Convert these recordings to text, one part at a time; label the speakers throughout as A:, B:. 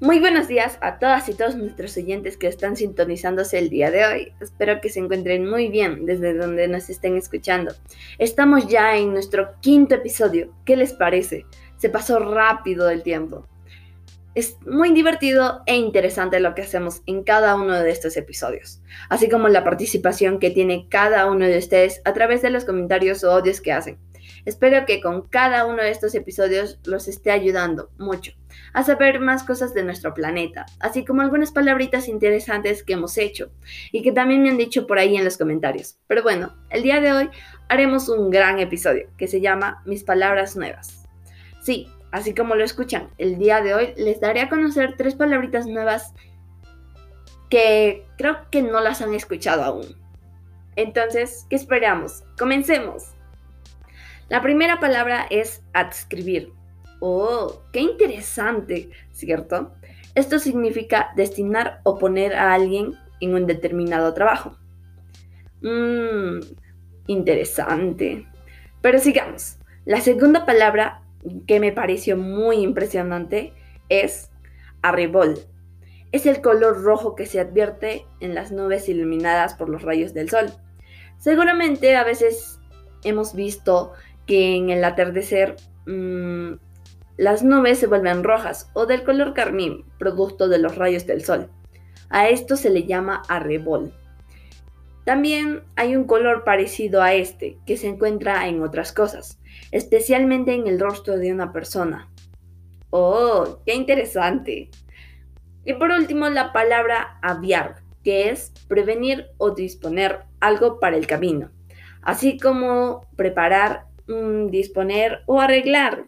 A: Muy buenos días a todas y todos nuestros oyentes que están sintonizándose el día de hoy. Espero que se encuentren muy bien desde donde nos estén escuchando. Estamos ya en nuestro quinto episodio. ¿Qué les parece? Se pasó rápido el tiempo. Es muy divertido e interesante lo que hacemos en cada uno de estos episodios, así como la participación que tiene cada uno de ustedes a través de los comentarios o odios que hacen. Espero que con cada uno de estos episodios los esté ayudando mucho a saber más cosas de nuestro planeta, así como algunas palabritas interesantes que hemos hecho y que también me han dicho por ahí en los comentarios. Pero bueno, el día de hoy haremos un gran episodio que se llama Mis palabras nuevas. Sí, así como lo escuchan, el día de hoy les daré a conocer tres palabritas nuevas que creo que no las han escuchado aún. Entonces, ¿qué esperamos? Comencemos. La primera palabra es adscribir. Oh, qué interesante, ¿cierto? Esto significa destinar o poner a alguien en un determinado trabajo. Mmm, interesante. Pero sigamos. La segunda palabra que me pareció muy impresionante es arrebol. Es el color rojo que se advierte en las nubes iluminadas por los rayos del sol. Seguramente a veces hemos visto que en el atardecer mmm, las nubes se vuelven rojas o del color carmín, producto de los rayos del sol. A esto se le llama arrebol. También hay un color parecido a este que se encuentra en otras cosas, especialmente en el rostro de una persona. ¡Oh, qué interesante! Y por último, la palabra aviar, que es prevenir o disponer algo para el camino, así como preparar, mm, disponer o arreglar.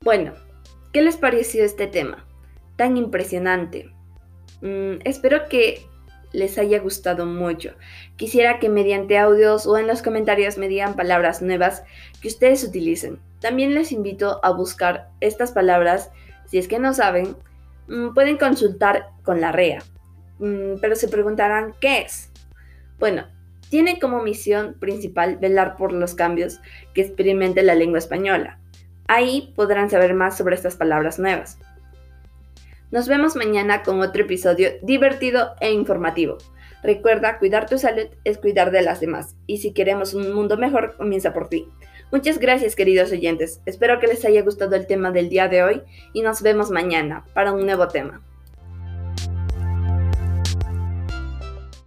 A: Bueno, ¿qué les pareció este tema? Tan impresionante. Mm, espero que les haya gustado mucho. Quisiera que mediante audios o en los comentarios me digan palabras nuevas que ustedes utilicen. También les invito a buscar estas palabras. Si es que no saben, mm, pueden consultar con la REA. Mm, pero se preguntarán, ¿qué es? Bueno, tiene como misión principal velar por los cambios que experimente la lengua española Ahí podrán saber más sobre estas palabras nuevas. Nos vemos mañana con otro episodio divertido e informativo. Recuerda, cuidar tu salud es cuidar de las demás. Y si queremos un mundo mejor, comienza por ti. Muchas gracias queridos oyentes. Espero que les haya gustado el tema del día de hoy y nos vemos mañana para un nuevo tema.